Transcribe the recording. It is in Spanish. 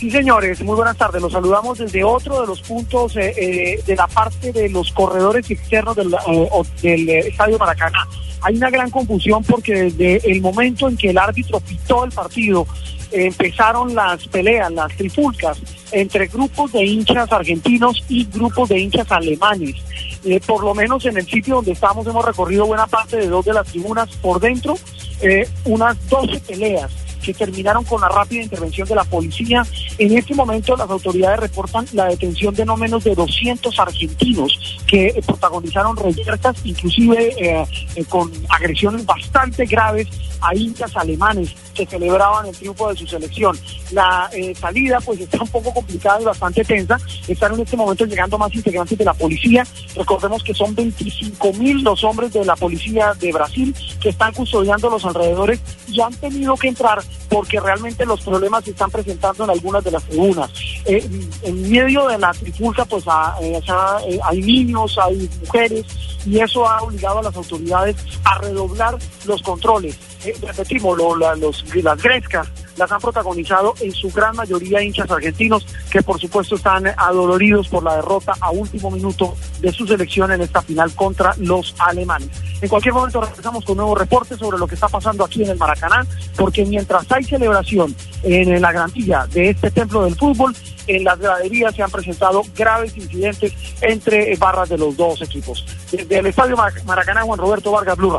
Sí, señores, muy buenas tardes. Los saludamos desde otro de los puntos eh, eh, de la parte de los corredores externos del, eh, del Estadio Maracaná. Hay una gran confusión porque desde el momento en que el árbitro pitó el partido, empezaron las peleas, las trifulcas entre grupos de hinchas argentinos y grupos de hinchas alemanes. por lo menos en el sitio donde estamos hemos recorrido buena parte de dos de las tribunas por dentro, unas 12 peleas que terminaron con la rápida intervención de la policía. En este momento las autoridades reportan la detención de no menos de 200 argentinos que protagonizaron reyertas, inclusive eh, eh, con agresiones bastante graves a hinchas alemanes que celebraban el triunfo de su selección. La eh, salida pues está un poco complicada y bastante tensa. Están en este momento llegando más integrantes de la policía. Recordemos que son 25 mil los hombres de la policía de Brasil que están custodiando los alrededores y han tenido que entrar porque realmente los problemas se están presentando en algunas de las tribunas. Eh, en medio de la trifulca pues eh, hay niños, hay mujeres y eso ha obligado a las autoridades a redoblar los controles. Repetimos, los, las grescas las han protagonizado en su gran mayoría hinchas argentinos que por supuesto están adoloridos por la derrota a último minuto de su selección en esta final contra los alemanes. En cualquier momento regresamos con nuevos reportes sobre lo que está pasando aquí en el Maracaná, porque mientras hay celebración en la garantía de este templo del fútbol, en las graderías se han presentado graves incidentes entre barras de los dos equipos. Desde el Estadio Maracaná, Juan Roberto Vargas Blue